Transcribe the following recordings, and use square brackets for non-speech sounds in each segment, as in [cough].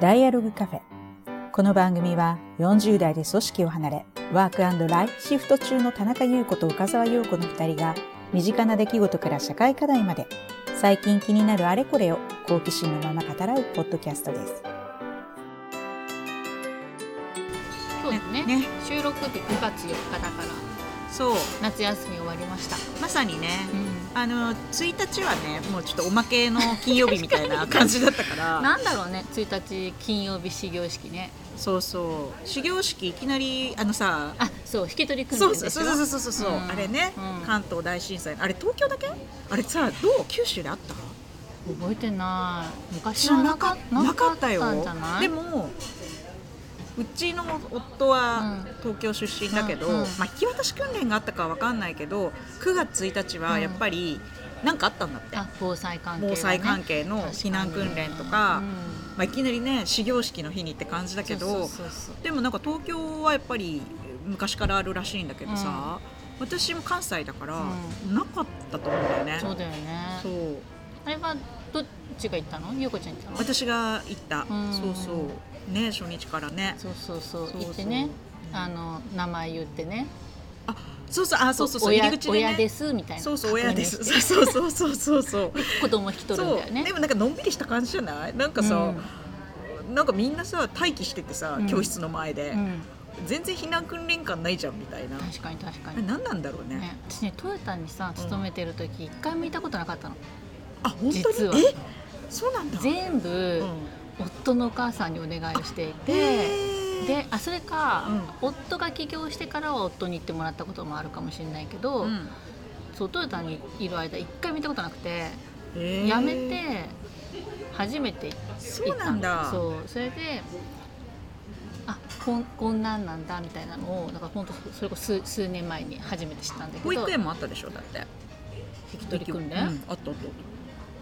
ダイアログカフェ。この番組は40代で組織を離れ、ワークライフシフト中の田中優子と岡沢陽子の二人が、身近な出来事から社会課題まで、最近気になるあれこれを好奇心のまま語らうポッドキャストです。そうですねね収録日9月4日だからそう。夏休み終わりました、まさにね、うあの1日はねもうちょっとおまけの金曜日みたいな感じだったかん、ら。[laughs] なんだろうね1日金曜日始業式ね。そうそう。始業式いきなりあのさあそう引き取り訓練でしょ？そうそうそうそうそう、うんあれね、うん。関東大震災あれ東京だけ？あれさどう九州であった？覚えてない。昔はなかなかったよ。でもうちの夫は東京出身だけど、まあ、引き渡し訓練があったかは分かんないけど9月1日はやっぱり何かあったんだって、あ防災関係、ね、防災関係の避難訓練とか、うんまあ、いきなりね始業式の日にって感じだけどでもなんか東京はやっぱり昔からあるらしいんだけどさ、私も関西だから、うなかったと思うんだよね。そうだよね。そう。あれはどっちが行ったの？ゆうこちゃん私が行った、うん。そうそうね初日からね。そうそうそう。行ってね。あの名前言ってね。あそうそう。あそうそうそう。親入り口で、ね、親ですみたいな。そうそう親です。そうそうそうそうそう。[laughs] 子供引き取るんだよねでもなんかのんびりした感じじゃない？なんかさ、なんかみんなさ待機しててさ、うん。教室の前で、うん。うん全然避難訓練感ないじゃんみたいな。確かに確かに、何なんだろうね。ね、私ねトヨタにさ勤めてる時一回もいたことなかったの。あ本当に？え？そうなんだ。全部、うん夫のお母さんにお願いをしていてであそれか、う夫が起業してからは夫に行ってもらったこともあるかもしれないけど、うん。そうトヨタにいる間一回見たことなくて、へー。辞めて初めて行ったそうなんだ。そう。それであこんこんなんなんだみたいなのをだから本当それこそ数数年前に初めて知ったんだけど。保育園もあったでしょだって。引き取り訓練、うん、あったあったあった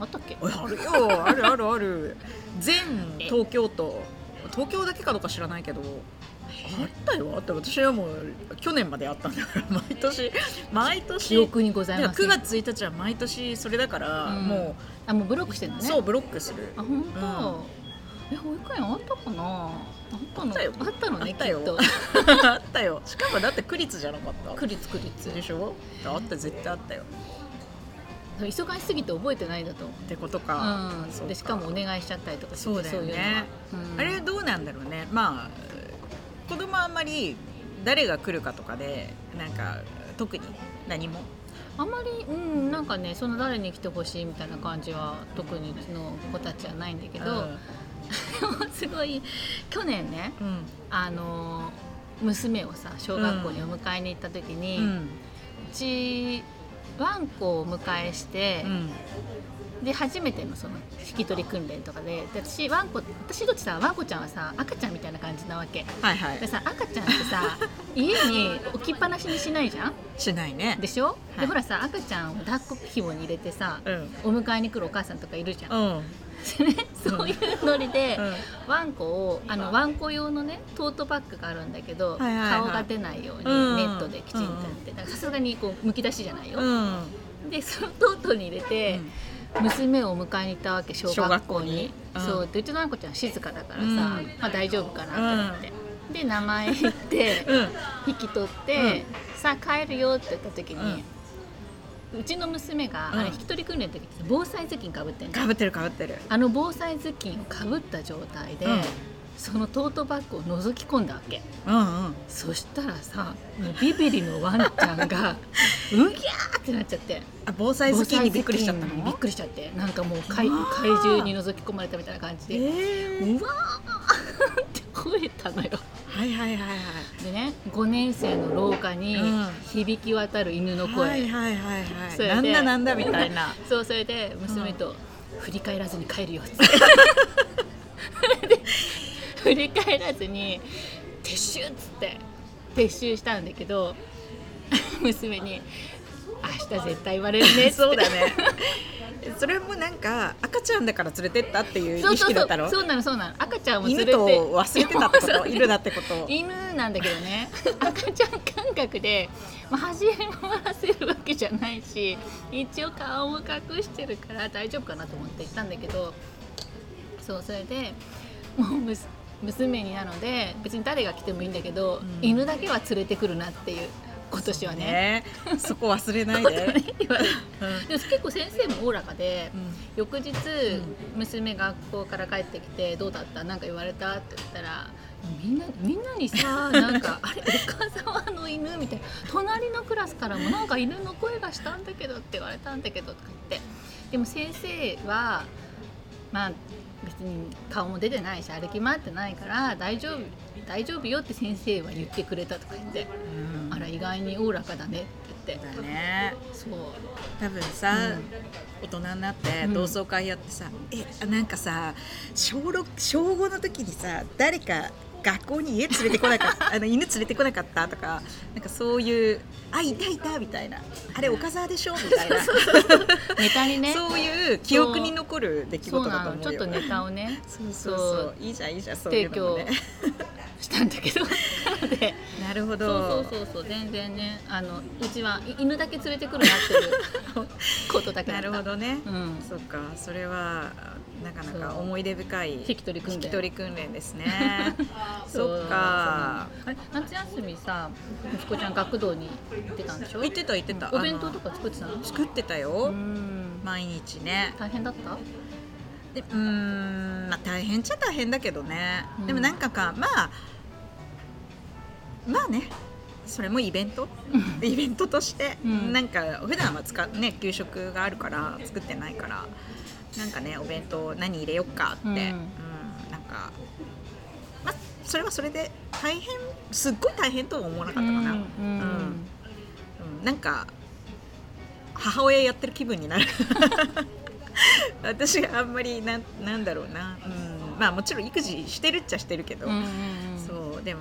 っけ？おいあるよ。あるあるある。全東京都。東京だけかどうか知らないけどあったよ。あった私はもう去年まであったんだから毎年毎年記憶にございます9月1日は毎年それだから、うん。もあもうブロックしてるのう、ね。そうブロックする。あ本当、え保育園あったかな？あったの？あったよ。あったのねあったよ。[laughs] あったよ。しかもだって区立じゃなかった。区立区立。でしょ？あった絶対あったよ忙しすぎて覚えてないんだと思って。ことか、う、ん。でしかもお願いしちゃったりとかそうだよね。あれどうなんだろうね。まあ子供はあんまり誰が来るかとかでなんか特に何も？あんまりうんなんかねその誰に来てほしいみたいな感じは特にうちの子たちはないんだけど、[laughs] すごい去年ねうん。あの娘をさ小学校にお迎えに行った時に、ううんちワンコをお迎えして、うん。で初めてのその引き取り訓練とかでで私ワンコ私どっちさワンコちゃんはさ赤ちゃんみたいな感じなわけ。はいはい。でさ赤ちゃんってさ [laughs] 家に置きっぱなしにしないじゃん？しないね。でしょ、はい。でほらさ赤ちゃんを抱っこ紐に入れてさうん。お迎えに来るお母さんとかいるじゃん、うん [laughs] そういうノリで、ワンコをあのワンコ用のねトートバッグがあるんだけど、はいはいはい。顔が出ないようにネうん。ットできちんとやってさすがにこうむき出しじゃないよ、うん。でそのトートに入れて、娘をお迎えに行ったわけ小学校に。小学校に。うん。そう。でうちのあんこちゃん静かだからさ、うん。まあ、大丈夫かなと思って、で名前言ってうん。引き取って、さあ帰るよって言った時に、うちの娘が、うん。あれ引き取り訓練の時に防災頭巾かぶってんの。かぶってるかぶってる。あの防災頭巾をかぶった状態で、うん。そのトートバッグを覗き込んだわけ。うんうん。そしたらさビビリのワンちゃんが [laughs] うぎゃーってなっちゃって。あ防災好きにびっくりしちゃった。のびっくりしちゃって。なんかもう怪怪獣に覗き込まれたみたいな感じで、えー。うわーって吠えたのよ。はいはいはいはい。でね5年生の廊下にうん。響き渡る犬の声、はいはいはいそれではいなんだなんだみたいな。[laughs] そうそれで娘と振り返らずに帰るよって。[laughs] で振り返らずに撤収っつって撤収したんだけど [laughs] 娘に「明日絶対言われるね」[laughs] そうだね。[laughs] それもなんか赤ちゃんだから連れてったっていう意識だったの？そうなのそうなの。赤ちゃんを連れて。犬と忘れてたってこと犬だ [laughs] ってこと？犬なんだけどね。赤ちゃん感覚で、まあ、走り回らせるわけじゃないし一応顔も隠してるから大丈夫かなと思って行ったんだけどそうそれでもうむす娘になので別に誰が来てもいいんだけど、うん。犬だけは連れてくるなっていう今年はね。ね。そこ忘れないで。でも結構先生もおおらかで、翌日、ん。娘学校から帰ってきて「どうだった？なんか言われた?」って言ったらみんなみんなにさ [laughs] なんか「あれ岡沢の犬」みたいな「隣のクラスからもなんか犬の声がしたんだけど」って言われたんだけどとか言って。でも先生はまあ別に顔も出てないし歩き回ってないから大丈夫大丈夫よって先生は言ってくれたとか言って。うら意外におおらかだねって言って。だね。そう。多分さ、大人になってうん。同窓会やってさ、えなんかさ小六小五の時にさ誰か学校に家連れてこなかった [laughs] あの犬連れてこなかったとかなんかそういうあいたいたみたいな。あれ岡沢でしょみたいな。[laughs] ネタにね。[laughs] そういう記憶に残る出来事だと思うちょっとネタをね。そうそうそう。いいじゃんいいじゃんそうい提うのもね。供したんだけど。なのでなるほそどうそうそうそう。全然ねあのうちはい犬だけ連れてくるなっていう [laughs] ことだけだなるほどね、うん。そっか。それはなかなかそう。思い出深い引き取り訓練。り訓練ですね。[laughs] そっか。夏休みさ息子ちゃん学童に行ってたんでしょ？言ってた言ってた。お弁当とか作ってたの？作ってたうよ、ん。毎日ね。大変だった？でうーんまあ大変っちゃ大変だけどね、うん。でもなんかかまあまあねそれもイベント？イベントとして、うん。なんか普段は使うね給食があるから作ってないからなんかねお弁当何入れよっかって、ううんんなんかまあそれはそれで大変すっごい大変とは思わなかったかな、うんうん。うん。なんか母親やってる気分になる。[laughs] 私あんまりなんなんだろうな、うん、まあもちろん育児してるっちゃしてるけど、うんうんうん。そうでも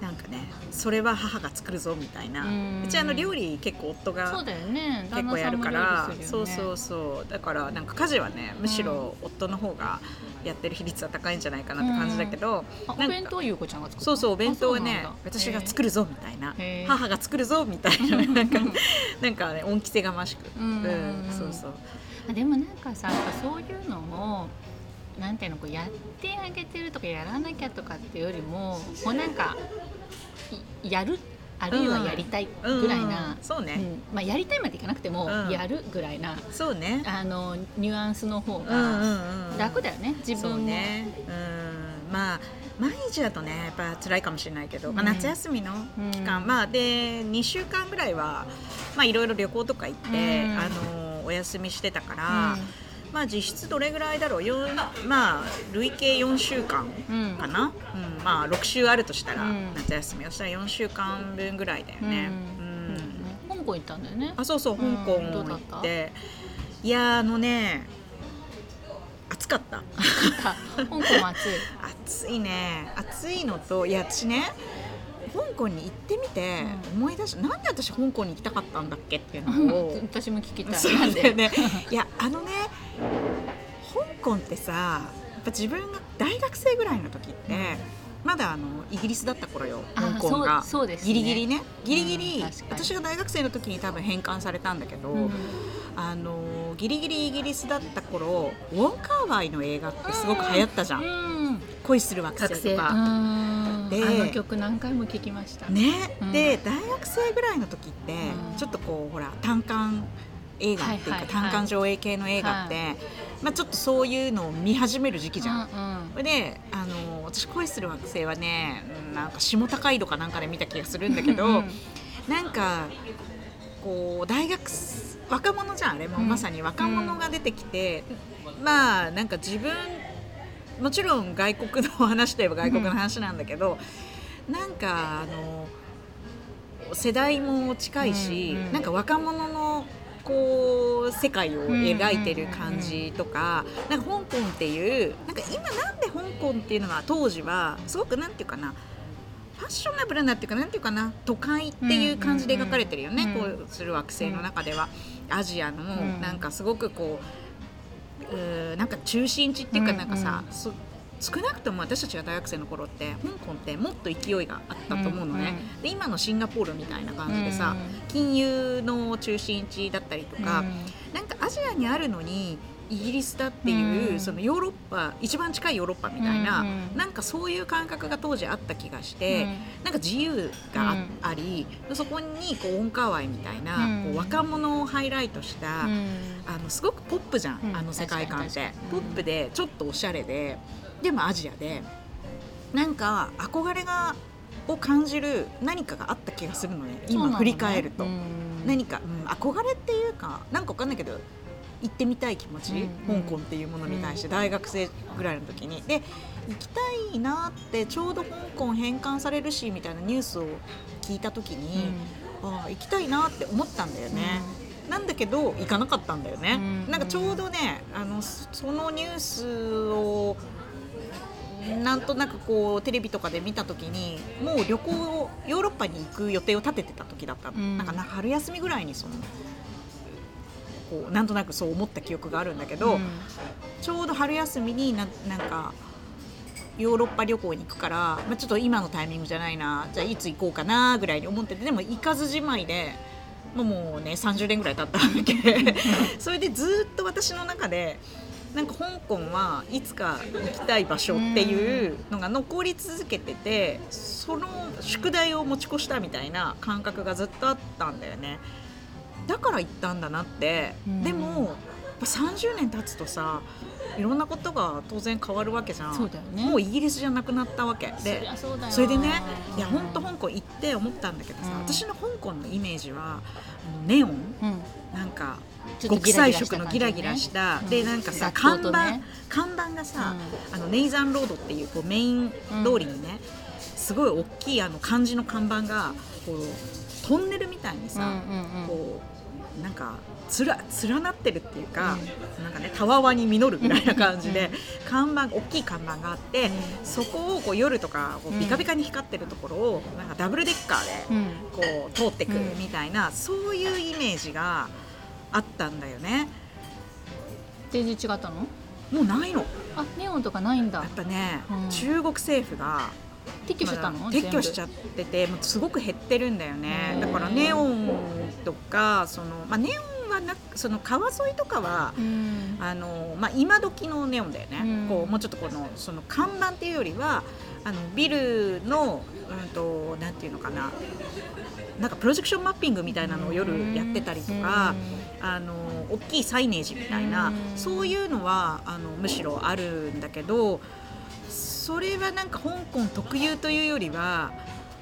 なんかねそれは母が作るぞみたいな、ううんちあの料理結構夫が結構やるから。そうね。そうそうだからなんか家事はねむしろ夫の方がやってる比率は高いんじゃないかなって感じだけど、お弁当はゆうこちゃんが作ったそうそうお弁当はね私が作るぞみたいな。母が作るぞみたいな。[laughs] なんかなんかね恩着せがましく、うん。うんそうそう。あでもなんかさそういうのをなんていうのこうやってあげてるとかやらなきゃとかっていうよりもこうなんかいやるあるいはやりたいぐらいな、うんそうね、うん。まあ、やりたいまでいかなくても、うん。やるぐらいなそうね。あのニュアンスの方がうん楽だよね、自そう分も。ね。うん。まあ毎日だとねやっぱ辛いかもしれないけど、まあ、うん。夏休みの期間、うんまあで2週間ぐらいはまあいろいろ旅行とか行って、うん。あのお休みしてたから、うんまあ実質どれぐらいだろう？まあ累計4週間うんかな、うん。まあ6週あるとしたら、うん。夏休みをしたら4週間分ぐらいだよね。ううん。ん香港行ったんだよね。あそうそううん。香港行った？て、いやーあのね暑かった。香港も暑い。[laughs] 暑いね。暑いのといや私ね香港に行ってみて思い出し、なんで私香港に行きたかったんだっけっていうのを私も聞きたい。なんでだよね。[laughs] いやあのね香港ってさやっぱ自分が大学生ぐらいの時って、まだあのイギリスだった頃よあ香港が。そうですね。ギリギリね。ギリギリ、うん私が大学生の時に多分返還されたんだけど、うん。あのギリギリイギリスだった頃ウォン・カーワイの映画ってすごく流行ったじゃん、うん。恋する惑星とか。うんであの曲何回も聞きました。ね、うん。で大学生ぐらいの時って、うん。ちょっとこうほら単館映画っていうか、はいはいはい。単館上映系の映画って、まあ、ちょっとそういうのを見始める時期じゃん。うんであの私恋する惑星はねうんなんか下高井戸かなんかで見た気がするんだけど、うんなんかこう大学若者じゃんあれも、うん。まさに若者が出てきて、まあなんか自分もちろん外国の話といえば外国の話なんだけど、なんかあの世代も近いし、うんうん。なんか若者のこう世界を描いてる感じとか、なんか香港っていうなんか今なんで香港っていうのは当時はすごくなんていうかなファッショナブルなっていうかなんていうかな都会っていう感じで描かれてるよね、うんうんうんこうする惑星の中では、アジアのん。なんかすごくこううーなんか中心地っていうかうんなんかさ、そ少なくとも私たちが大学生の頃って香港ってもっと勢いがあったと思うのね、うんで今のシンガポールみたいな感じでさ、金融の中心地だったりとか、なんかアジアにあるのにイギリスだっていう、うん。そのヨーロッパ一番近いヨーロッパみたいな、うんうん。なんかそういう感覚が当時あった気がして、うん。なんか自由があ,、うん。ありそこにこうウォンカーワイみたいな、うん。こう若者をハイライトした、うん。あのすごくポップじゃん、うん。あの世界観って。ポップでちょっとおしゃれででもアジアでなんか憧れがを感じる何かがあった気がするのね今振り返ると、うん。何か、うん、憧れっていうかなんかわかんないけど行ってみたい気持ち、うん香港っていうものに対して大学生ぐらいの時に。で行きたいなってちょうど香港返還されるしみたいなニュースを聞いた時に、ああ行きたいなって思ったんだよね。なんだけど行かなかったんだよね、うんなんかちょうどねあのそそのニュースをなんとなくこうテレビとかで見た時にもう旅行をヨーロッパに行く予定を立ててた時だったの、うん。なんかな春休みぐらいにそのこうなんとなくそう思った記憶があるんだけど、うん。ちょうど春休みにななんかヨーロッパ旅行に行くから、まあ、ちょっと今のタイミングじゃないなじゃあいつ行こうかなぐらいに思っててでも行かずじまいでもうもうね30年ぐらい経ったわけ。[laughs] それでずっと私の中でなんか香港はいつか行きたい場所っていうのが残り続けててその宿題を持ち越したみたいな感覚がずっとあったんだよねだから行ったんだなって。うん。でもやっぱ30年経つとさいろんなことが当然変わるわけじゃん。そうだよね。もうイギリスじゃなくなったわけ。そでそれでねいやうん本当香港行って思ったんだけどさ、うん。私の香港のイメージはネオン。うん。なんかちょっと国際色のギラギラした。でなんかさ雑看板、看板がさ、あのネイザンロードっていうこうメイン通りにね、すごい大きいあの漢字の看板がこうトンネルみたいにさ、うんうんうん。こうなんかつら連なってるっていうか、なんかねたわわに実るぐらいな感じで、看板大きい看板があって、うん。そこをこう夜とかこううん。ビカビカに光ってるところをなんかダブルデッカーでうん。こう通ってくうん。みたいな、そういうイメージがあったんだよね。全然違ったの？もうないの。あネオンとかないんだ。やっぱね、うん。中国政府が撤去しちゃったの？撤去しちゃっててもうすごく減ってるんだよね。だからネオンとかその、まあ、ネオンはなその川沿いとかはうん。あの、まあ、今時のネオンだよね、うん。こうもうちょっとこのその看板っていうよりはあのビルの、うん、となんていうのかな。なんかプロジェクションマッピングみたいなのを夜やってたりとか、あの大きいサイネージみたいな、うん。そういうのはあのむしろあるんだけどそれはなんか香港特有というよりは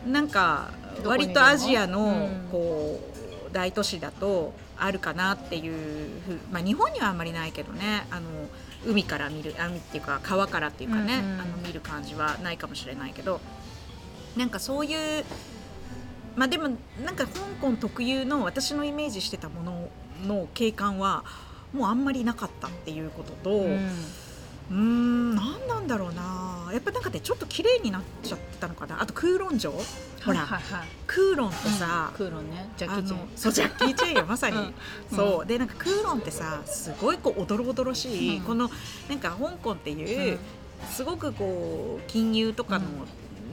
なんか割とアジアのうん。こう大都市だとあるかなっていうまあ、日本にはあんまりないけどね。あの海から見る海っていうか川からっていうかね、うんうん。あの見る感じはないかもしれないけど。なんかそういうまあでもなんか香港特有の私のイメージしてたものの景観はもうあんまりなかったっていうことと、ううんーん何なんだろうな。やっぱなんかねちょっと綺麗になっちゃってたのかな。あと空論城。ほら、はいはいはい。空論ってさ、クーロンね。ジャッあキーチェン。のそうジャッキー・チェンよ [laughs] まさに、うんそう。でなんかクーロンってさすごいこうおどろおどろしい、うん。このなんか香港っていう、うん。すごくこう金融とかの、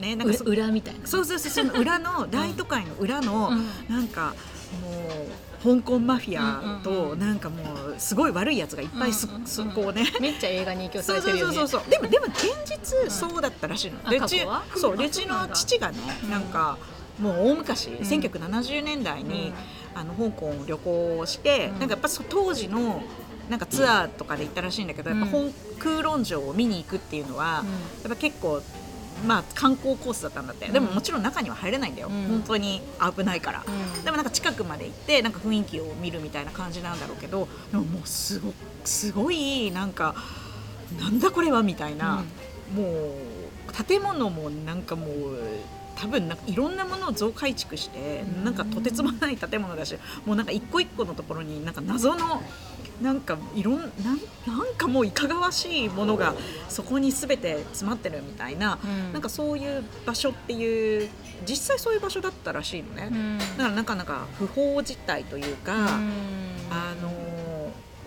ねなんかそ裏みたいな。そうそうそうその裏の大都会の裏の、うん。なんかもう香港マフィアうんうんとうん。なんかもうすごい悪いやつがいっぱいす、うんうんうんそこうね。めっちゃ映画に影響さそうそうれてるよね。そうそうそうでもでも現実そうだったらしいの、うち過去は？そうであうちの父がね、うんなん。かもう大昔、ん。1970年代に、うん。あの香港を旅行して、うん。なんかやっぱそ当時のなんかツアーとかで行ったらしいんだけど、やっぱうん。香空論城を見に行くっていうのは、やっぱ結構まあ観光コースだったんだって、でももちろん中には入れないんだよ、うん。本当に危ないから、うん。でもなんか近くまで行ってなんか雰囲気を見るみたいな感じなんだろうけどでももうすごすごいなんかなんだこれはみたいな、もう建物もなんかもう多分なんかいろんなものを増改築して、うん。なんかとてつもない建物だしもうなんか一個一個のところになんか謎のなんかいろんなんなんかもういかがわしいものがそこに全て詰まってるみたいな、うん。なんかそういう場所っていう実際そういう場所だったらしいのね。うん。だからなかなか不法事態というか、うん。あの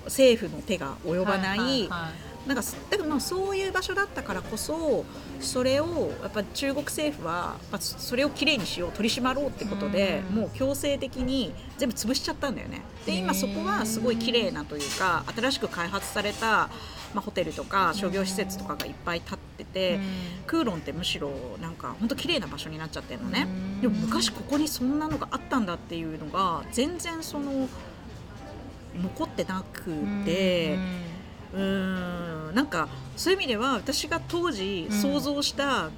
政府の手が及ばない、はいはいはいなんかだからまあそういう場所だったからこそそれをやっぱ中国政府はそれをきれいにしよう取り締まろうってことで、うん。もう強制的に全部潰しちゃったんだよね。で今そこはすごい綺麗なというか新しく開発された、まあ、ホテルとか商業施設とかがいっぱい建ってて。クーロンってむしろなんか本当綺麗な場所になっちゃってるのね。うん。でも昔ここにそんなのがあったんだっていうのが全然その残ってなくてうーん。なんかそういう意味では私が当時うん想像した、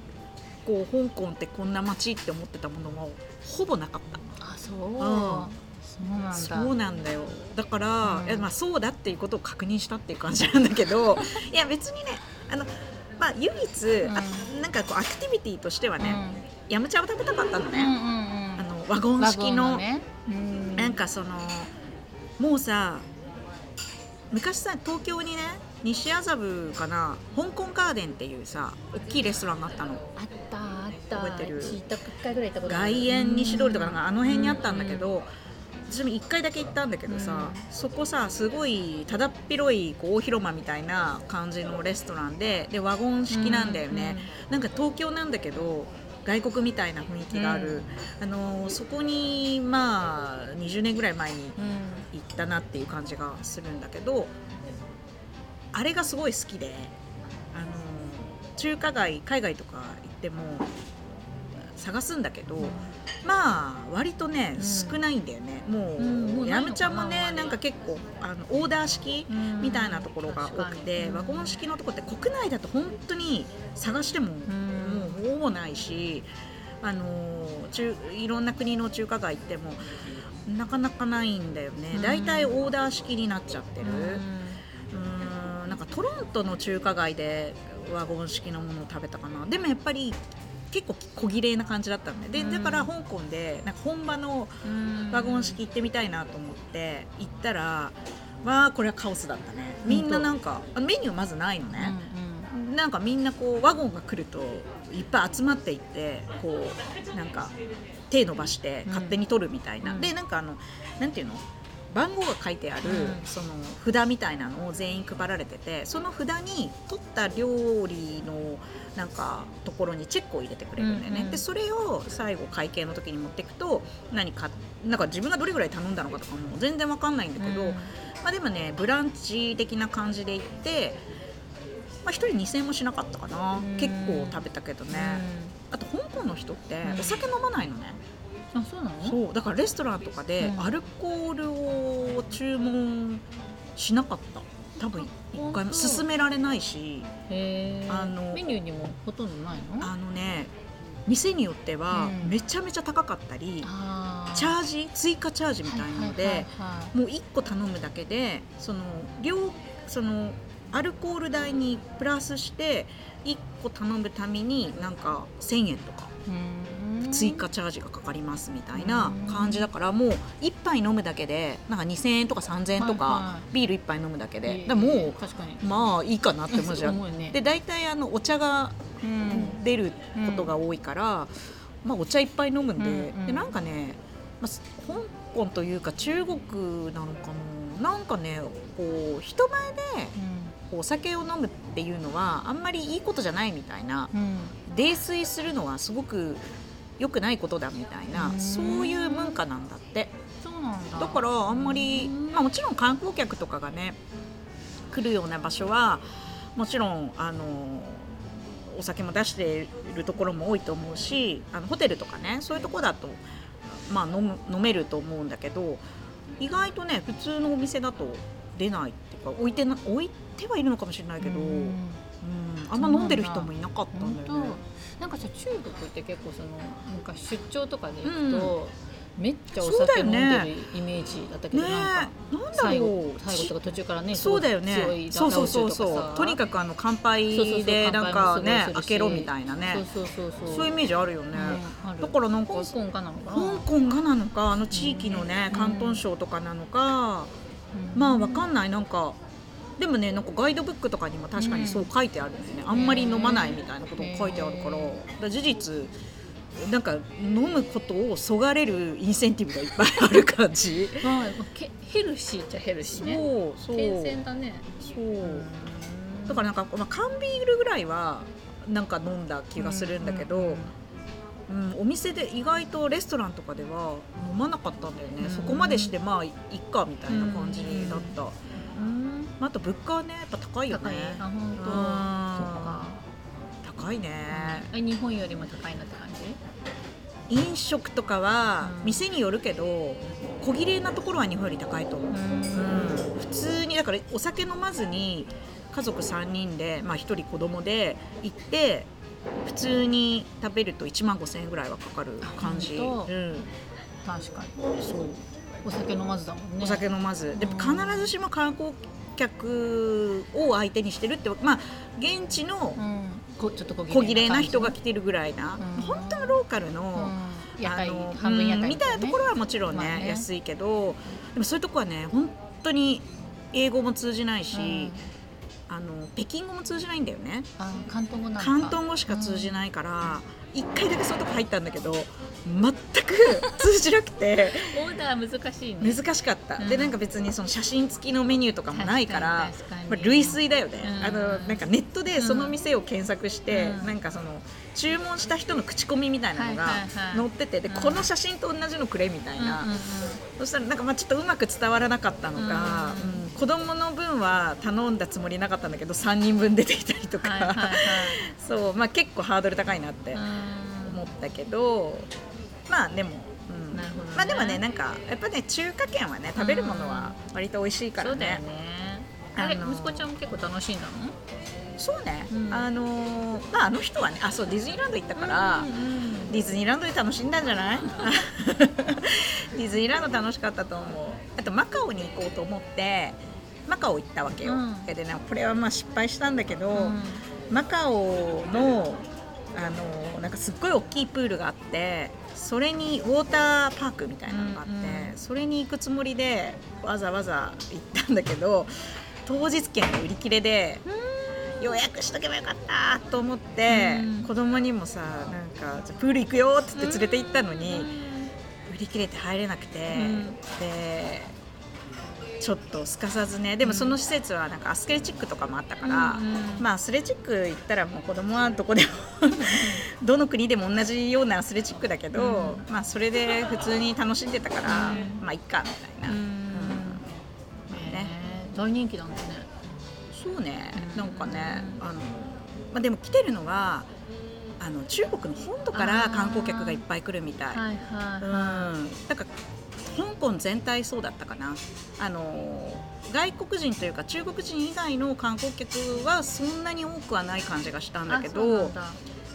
こう香港ってこんな街って思ってたものもほぼなかった。あそう、うなんだ。そうなんだよ。だから、うん。いやまあ、そうだっていうことを確認したっていう感じなんだけど [laughs] いや別にねあの、まあ、唯一、あなんかこうアクティビティとしてはね、ヤムチャを食べたかったのね、うんうんうん。あのワゴン式のね。うん。なんかそのもうさ昔さ東京にね西麻布かな香港ガーデンっていうさ大きいレストランがあったの。あったあった。覚えてる？外苑西通りとかなんかあの辺にあったんだけうど、私も1回だけ行ったんだけどさ、うん。そこさすごいただっ広いこう大広間みたいな感じのレストランででワゴン式なんだよね、なんか東京なんだけど外国みたいな雰囲気がある、あのそこにまあ20年ぐらい前にうんうん行ったなっていう感じがするんだけどあれがすごい好きであの中華街海外とか行っても探すんだけど、まあ割とね、うん。少ないんだよね。もう,、うんもうないのかなヤムチャもねあんまりなんか結構あのオーダー式うん。みたいなところが多くて、確かに。ワゴン式のとこって国内だと本当に探してももん。うほぼないし、あの中いろんな国の中華街行ってもなかなかないんだよね。うん。大体、オーダー式になっちゃってる。うん。うーん。なんかトロントの中華街でワゴン式のものを食べたかな。でもやっぱり結構小綺麗な感じだったのねでうん。だから香港でなんか本場のうん。ワゴン式行ってみたいなと思って行ったらわあこれはカオスだったね。みんななんかあメニューまずないのね、なんかみんなこうワゴンが来るといっぱい集まっていってこうなんか手伸ばして勝手に取るみたいな、うん。でなんかあのなんていうの？番号が書いてある、うん。その札みたいなのを全員配られててその札に取った料理のなんかところにチェックを入れてくれるんだよね、うんうん。でそれを最後会計の時に持っていくと何かなんか自分がどれぐらい頼んだのかとかも全然わかんないんだけど、うん。まあ、でもねブランチ的な感じで行って、まあ、1人2000円もしなかったかな、うん。結構食べたけどね、あと香港の人ってうん。お酒飲まないのね、あそうなの？そう。だからレストランとかでうん。アルコールを注文しなかった。多分一回も。勧められないし。あのメニューにもほとんどないの？あのね店によってはうん。めちゃめちゃ高かったり、あー。チャージ追加チャージみたいなので、もう1個頼むだけでその量そのアルコール代にプラスして1個頼むためになんか1000円とかうん。追加チャージがかかりますみたいな感じだからもう1杯飲むだけでなんか2000円とか3000円とはいかはビール1杯飲むだけえーでだからもうまあいいかなって思うじゃん。で大体あのお茶がうん。出ることが多いから、まあ、お茶いっぱい飲むんで,、でなんかね、まあ、す香港というか中国なのかななんかねこう人前でこうお酒を飲むっていうのはあんまりいいことじゃないみたいなうんうん。泥酔するのはすごく良くないことだみたいなうん。そういう文化なんだって。そうなんだ。だからあんまり、うん。まあ、もちろん観光客とかがね来るような場所はもちろんあのお酒も出しているところも多いと思うしあのホテルとかねそういうとこだと、まあ、飲む飲めると思うんだけど意外とね普通のお店だと出ない置いてな置いてはいるのかもしれないけど、ううん。んあんま飲んでる人もいなかったんだよね。なんかさ中国って結構その昔出張とかで行くと、めっちゃお酒飲んでねるイメージだったけど、ね。なんかえなんだ最後最後とか途中からねそうだよね。そうそうそうそうとにかくあの乾杯でなんかね開けろみたいなね。そうそうそうそう。そういうイメージあるよね、うんある。だからなんか香港かなのかな。香港がなのかあの地域のね、うん。広東省とかなのか、うんまあわかんない。なんかでもねなんかガイドブックとかにも確かにそう書いてあるんですね、あんまり飲まないみたいなことが書いてあるから,、から事実なんか飲むことをそがれるインセンティブがいっぱいある感じ。まあけヘルシーっちゃヘルシーね。そうそう。健全だね。そう。うん。だからなんか、まあ、缶ビールぐらいはなんか飲んだ気がするんだけど、ううんんお店で意外とレストランとかでは飲まなかったんだよね、うん。そこまでしてまあいいっかみたいな感じだった、うん。まあ、あと物価はねやっぱ高いよ高い。ねあ本当。そっか。高いね、え日本よりも高いなって感じ？飲食とかはうん。店によるけど小切れなところは日本より高いと思う、ううん。普通にだからお酒飲まずに家族3人で、まあ、1人子供で行って普通に食べると1万5千円ぐらいはかかる感じ、うん、確かに。そう。お酒飲まずだもんね。お酒飲まず。でうん。必ずしも観光客を相手にしてるってまあ現地のうん。こちょっと小小切れな人が来来てるぐらいな、うん。本当のローカルの、あの半分屋みたいなところはもちろんね安いけどでもそういうとこはね本当に英語も通じないし、あの北京語も通じないんだよね。あ広東語広東語しか通じないから、一回だけそういうとこ入ったんだけど全く [laughs] 通じなくて。オーダー難しいね。難しかった、うん。でなんか別にその写真付きのメニューとかもないからまあ、類推だよね、うん。あのなんかネットでその店を検索して、うん。なんかその注文した人の口コミみたいなのが載ってて、でうん。この写真と同じのくれみたいな、うんうんうん。そしたらなんかまあちょっとうまく伝わらなかったのか、うんうん子供の分は頼んだつもりなかったんだけど3人分出てきたりとか、[laughs] そうまあ、結構ハードル高いなってうん。思ったけどまあでも。うん。ね。まあでもねなんかやっぱね中華圏はね食べるものは割と美味しいからね。そうだよね。あれ息子ちゃんも結構楽しんだの？そうね、うん。あのーまああの人はねあそうディズニーランド行ったから、うんうんディズニーランドで楽しんだんじゃない？[laughs] ディズニーランド楽しかったと思う。あとマカオに行こうと思ってマカオ行ったわけよ、うん。でねこれはまあ失敗したんだけど、うん。マカオのあのなんかすっごい大きいプールがあってそれにウォーターパークみたいなのがあって、うんうん。それに行くつもりでわざわざ行ったんだけど当日券売り切れで予約しとけばよかったと思って、うん。子供にもさなんかプール行くよって言って連れて行ったのに、売り切れて入れなくて、うん。でちょっとすかさずねでもその施設はなんかアスレチックとかもあったから、まあアスレチック行ったらもう子供はどこでもどの国でも同じようなアスレチックだけど、まあそれで普通に楽しんでたから、うん。まあいっかみたいな、大人気なんだねそうね。うん。なんかねあの、まあ、でも来てるのはあの中国の本土から観光客がいっぱい来るみたい。はいはいうん。は、だから香港全体そうだったかな。あの外国人というか中国人以外の観光客はそんなに多くはない感じがしたんいだけど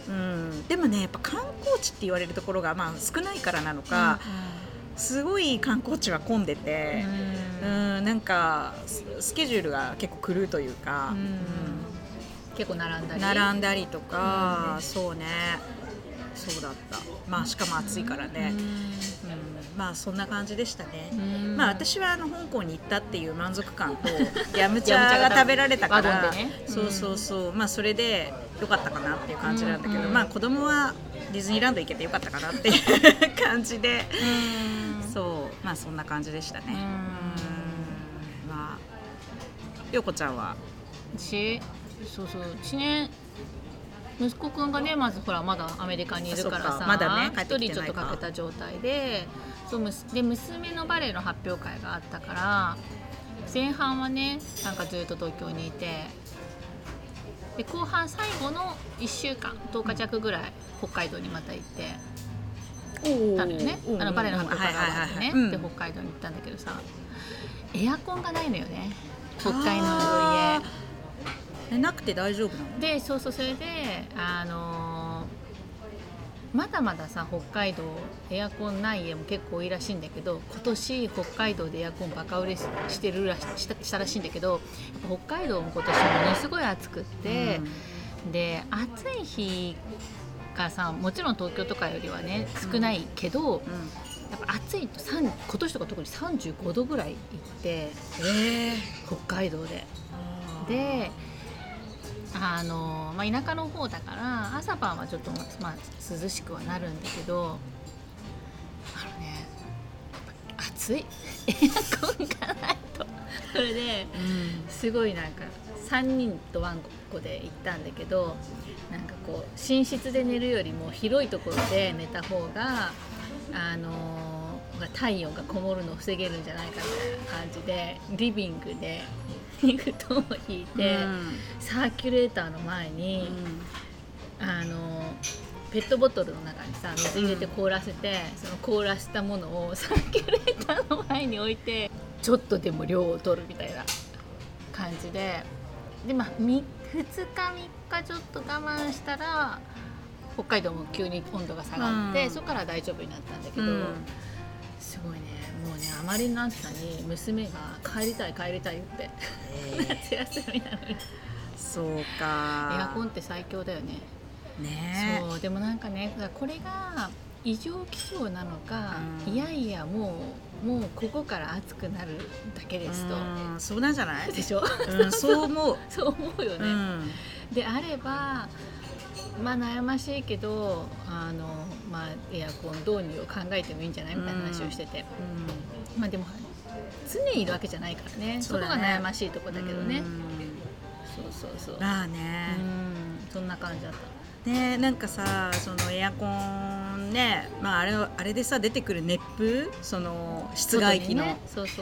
うん、でもねやっぱ観光地って言われるところが、まあ、少ないからなのか、すごい観光地は混んでて、ううんんなんかススケジュールが結構狂うというか、結構並んだり。並んだりとか、うん。そうね。そうだった。まあしかも暑いからね、うん。まあそんな感じでしたね、うん。まあ私はあの香港に行ったっていう満足感とヤムチャが食べられたから、ね。うん。そうそうそう。まあそれで良かったかなっていう感じなんだけど、うん。まあ子供はディズニーランド行けてよかったかなっていう [laughs] 感じで、うん。そう。まあそんな感じでしたね、まあ陽子ちゃんは？私？そうそう。1年息子くんがねまずほらまだアメリカにいるからさか。まだね一人ちょっとかけた状態でそうむすで娘のバレエの発表会があったから前半はねなんかずっと東京にいてで後半最後の1週間10日弱ぐらい北海道にまた行ってたのよね。あのバレエの発表会が終わってね、で北海道に行ったんだけどさエアコンがないのよね。北海道のあ家。なくて大丈夫なの？でそうそうそれであのーまだまださ北海道エアコンない家も結構多いらしいんだけど今年北海道でエアコンバカ売れししてるらししたしたらしいんだけど北海道も今年ものすごい暑くって、で暑い日がさもちろん東京とかよりはね少ないけど、うん。うん。やっぱ暑いと3今年とか特に35度ぐらいいってえ。北海道で。であの、まあ、田舎の方だから朝晩はちょっと、まあ、涼しくはなるんだけどあのね暑い。[laughs] エアコンがないと。それでうん。すごいなんか3人とワンコで行ったんだけどなんかこう寝室で寝るよりも広いところで寝た方があのー体温がこもるのを防げるんじゃないかみたいな感じでリビングで布団を引いて、サーキュレーターの前に、あのペットボトルの中にさ水入れて凍らせて、その凍らしたものを [laughs] サーキュレーターの前に置いてちょっとでも量を取るみたいな感じででまあ2日3日ちょっと我慢したら北海道も急に温度が下がって、うん。そこから大丈夫になったんだけど、うんすごいね。もうねあまりの暑さに娘が帰りたい帰りたいって。夏休みなのにそうエかアコンって最強だよね。ねそうでもなんかねこれが異常気象なのか、うん。いやいやもうもうここから暑くなるだけですと、うんそうなんじゃない？でしょ？うんそう思う。[laughs] そう思うよね、うん。であればまあ悩ましいけどあの、まあ、エアコン導入を考えてもいいんじゃない？みたいな話をしてて、まあでも常にいるわけじゃないからね。そこが悩ましいとこだけどね、うん。そうそうそう。まあうねん。そんな感じだった。ねなんかさそのエアコンねまああれあれでさ出てくる熱風その室外機の、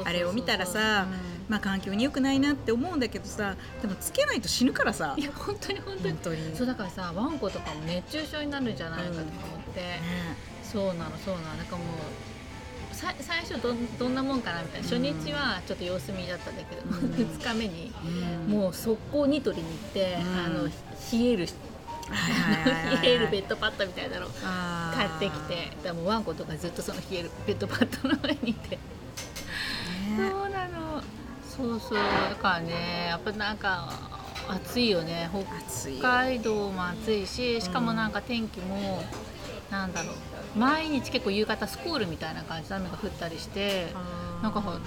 あれを見たらさうん。まあ環境に良くないなって思うんだけどさでもつけないと死ぬからさ。いや本当に本当に。そうだからさワンコとかも熱中症になるんじゃないかとか思って、ね。そうなのそうなの。なんかもうさ最初どんどんなもんかなみたいな。初日はちょっと様子見だったんだけど、うん。2日目にうんもう速攻に取りに行って、うん。あの冷える冷えるベッドパッドみたいなの。買ってきて。だもうワンコとかずっとその冷えるベッドパッドの上にいて。ね。そうなの。そうそう。だからねやっぱなんか暑いよね。北海道も暑いししかもなんか天気も、なんだろう。毎日結構夕方スコールみたいな感じで雨が降ったりしてなんかほ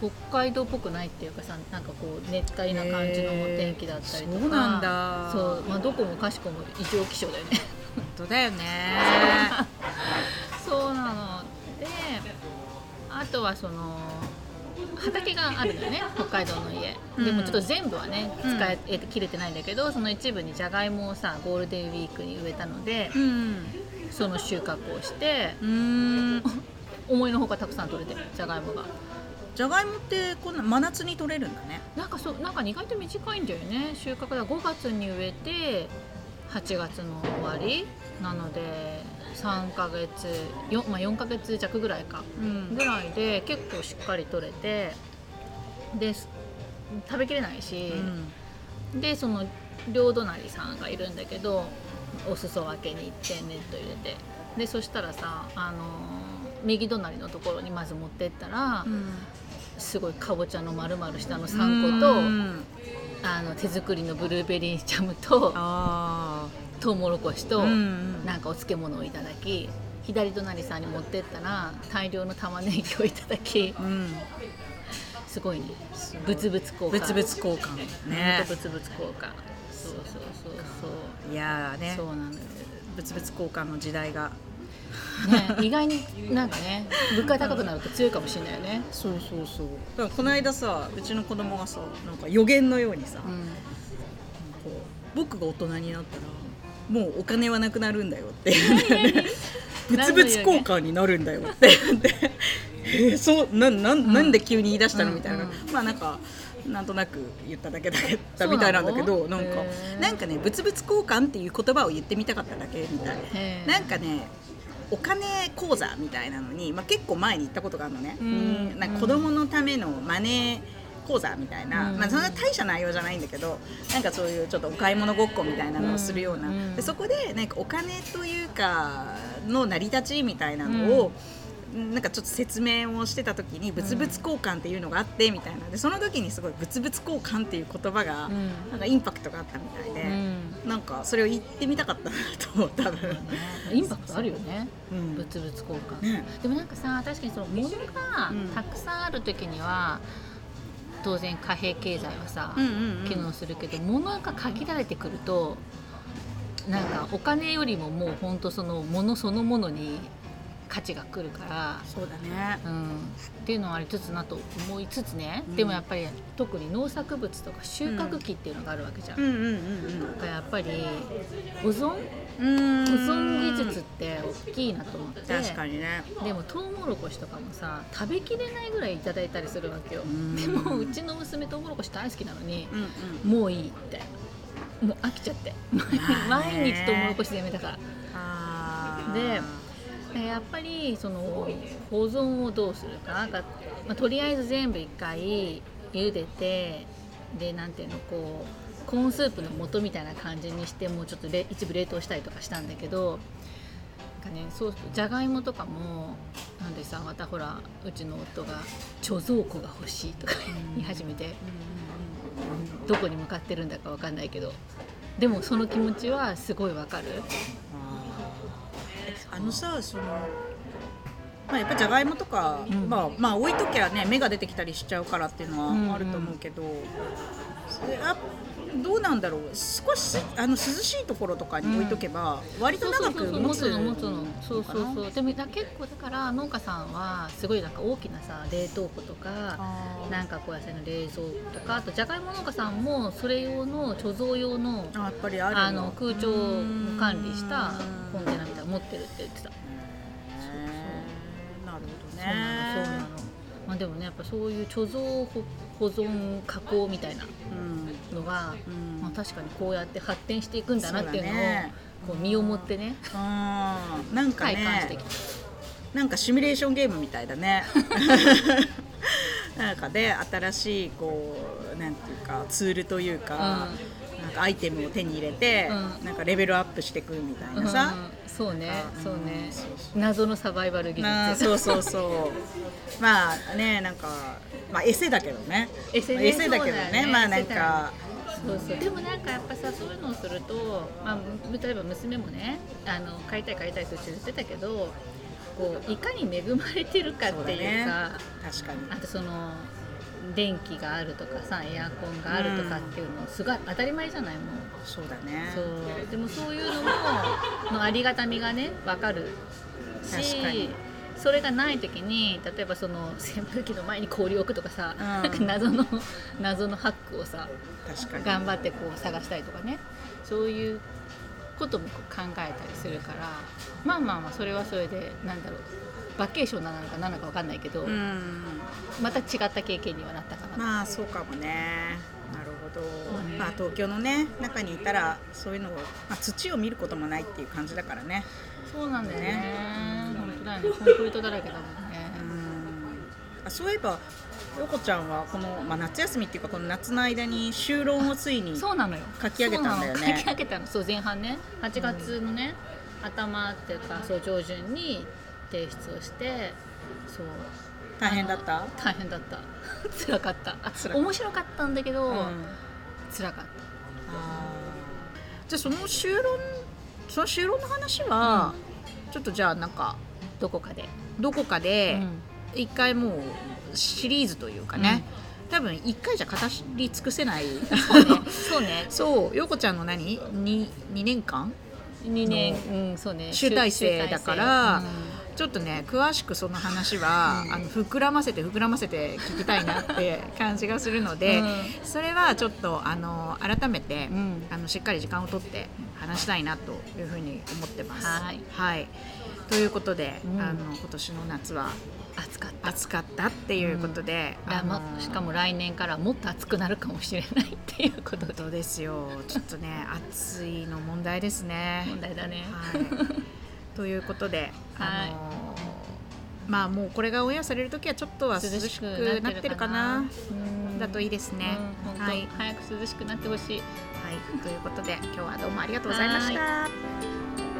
北海道っぽくないっていうかさなんかこう熱帯な感じの天気だったりとか。そうなんだ。そう、まあ、どこもかしこも異常気象だよね。本当だよね。[laughs] そうなの。であとはその畑があるのよね北海道の家、でもちょっと全部はね使え、え切れてないんだけどその一部にじゃがいもをさゴールデンウィークに植えたのでうん。その収穫をして思いのほかたくさん取れてじゃがいもがじゃがいもってこんな真夏に取れるんだね。なんかそうなんか意外と短いんだよね。収穫が5月に植えて8月の終わり。なので3ヶ月 4,、まあ、4ヶ月弱ぐらいか。うん。ぐらいで結構しっかり取れてです食べきれないし、でその両隣さんがいるんだけどお裾分けに行ってネット入れて。でそしたらさ、あのー右隣のところにまず持ってったら、すごいかぼちゃの丸々下の3個と、うん。あの手作りのブルーベリージャムとあトウモロコシと、ーうん。なんかお漬物をいただき左隣さんに持ってったら大量の玉ねぎをいただきうん。すごいね。ブツブツ交換。物々交換ね。ねブツブツ交換。そうそうそうそう。いやーね。そうなのよ物々交換の時代がね意外になんかね物価高くなると強いかもしれないよね。そうそうそう。だからこの間さうちの子供がさなんか予言のようにさ、うん。僕が大人になったらもうお金はなくなるんだよって。[laughs] 物々交換になるんだよって。言 [laughs] そうななんなんで急に言い出したのみたいな、うんまあなんかなんとなく言っただけだけだみたいなんだけどなんかなんかね物々交換っていう言葉を言ってみたかっただけみたいなんかねお金講座みたいなのに、まあ、結構前に行ったことがあるのね、うん。なんか子供のためのマネー講座みたいな、うん。まあ、そんな大した内容じゃないんだけどなんかそういうちょっとお買い物ごっこみたいなのをするような、うん。でそこでなんかお金というかの成り立ちみたいなのを、なんかちょっと説明をしてた時に物々交換っていうのがあってみたいな。でその時にすごい物々交換っていう言葉がうん。なんかインパクトがあったみたいで、うんなんかそれを言ってみたかったなと多分。ねインパクトあるよね。うん。物々交換、ね。でもなんかさ確かにその物がうんたくさんある時には、当然貨幣経済はさ、うんうんうん。機能するけど物が限られてくるとなんかお金よりももう本当その物そのものに価値が来るから。そうだね。うん、っていうのはありつつなと思いつつね、うん。でもやっぱり特に農作物とか収穫期っていうのがあるわけじゃん、うんうんうんだからやっぱり保存？うん。保存技術って大きいなと思って。確かにね。でもトウモロコシとかもさ食べきれないぐらいいただいたりするわけよ。うん。でもうちの娘トウモロコシ大好きなのにうんうん。もういいって。もう飽きちゃって。毎日トウモロコシでやめたから。でやっぱりその保存をどうするかなんか、まあ、とりあえず全部一回茹でてでなんていうのこうコーンスープの素みたいな感じにしてもうちょっとれ一部冷凍したりとかしたんだけどなんかねそうじゃがいもとかもなんでさまたほらうちの夫が貯蔵庫が欲しいとか言い始めてどこに向かってるんだかわかんないけどでもその気持ちはすごいわかる。あのさそのまあやっぱじゃがいもとか、うん。まあまあ置いときゃね芽が出てきたりしちゃうからっていうのうんうんはあると思うけど、それあどうなんだろう。少しあの涼しいところとかに置いとけば、割と長く持つの持つのそうそうそうでもだ結構だから農家さんはすごいなんか大きなさ冷凍庫とかなんかこう野菜の冷蔵庫とかあとじゃがいも農家さんもそれ用の貯蔵用のあやっぱりあるあの空調を管理したコンテナナみたいなの持ってるって言ってた。なるほどそうなのそうなねの。まあでもねやっぱそういう貯蔵保保存加工みたいなうんのが、うん。まあ、確かにこうやって発展していくんだなっていうのをこう身をもってねあーなんか体感してねきた。なんかシミュレーションゲームみたいだね。[laughs] なんかで新しいこうなんていうかツールというか、なんかアイテムを手に入れて、うん。なんかレベルアップしていくみたいなさ、うん。そうね。あそうね。謎のサバイバル技まあ術そうそうそう。まあねなんかまあエセだけどね。エセね。エセだけどね。ね。まあなんかそうそう。でもなんかやっぱさそういうのをすると、まあ、例えば娘もねあの買いたい買いたいと言ってたけどこういかに恵まれてるかっていうか確かに。あとその電気があるとかさエアコンがあるとかっていうのすごい当たり前じゃないもんそうだね。そう。でもそういうのも [laughs] のありがたみがね分かるしそれがない時に例えばその扇風機の前に氷を置くとかさ、うん。なんか謎の謎のハックをさ確かに。頑張ってこう探したりとかね。そういうことも考えたりするからまあまあまあそれはそれでなんだろうバケーションなのか何なのか分かんないけど、うん。また違った経験にはなったかな、まあそうかもね。なるほど、うんまあ東京のね中にいたらそういうのを、まあ、土を見ることもないっていう感じだからね。そうなんだよね。ねだよね。コンクリートだらけだもんね、あそういえば横ちゃんはこの、まあ、夏休みっていうかこの夏の間に修論をついにそうなのよ。書き上げたんだよね。書き上げたの。そう前半ね。8月のね、頭っていうかそう上旬に提出をしてそう。大変だった？大変だった。[laughs] 辛かった。あ辛面白かったんだけど、うん。辛かっじゃあその修論その修論の話は、ちょっとじゃあなんかたどこかで、どこかでうん。一回もうシリーズというかね、多分一回じゃ語り尽くせない。そうね。そう [laughs] 陽子ちゃんの何？2, 2年間？2年、うん、そうね。集大成だから集大ちょっとね詳しくその話は、うん。あの膨らませて膨らませて聞きたいなって感じがするので、うん。それはちょっとあの改めて、うん。あのしっかり時間をとって話したいなというふうに思ってます。はい。はいということで、うん。あの今年の夏は成暑かった。暑かったっていうことで、だあのましかも来年からもっと暑くなるかもしれないっていうことで。ですよ。ちょっとね暑いの問題ですね。問題だね。はい、ということで、[laughs] はい。あのまあもうこれがオンエアされる時はちょっとは涼しくなってるかな。うんだといいですね。はい、早く涼しくなってほしい。はい、ということで今日はどうもありがとうございました。はい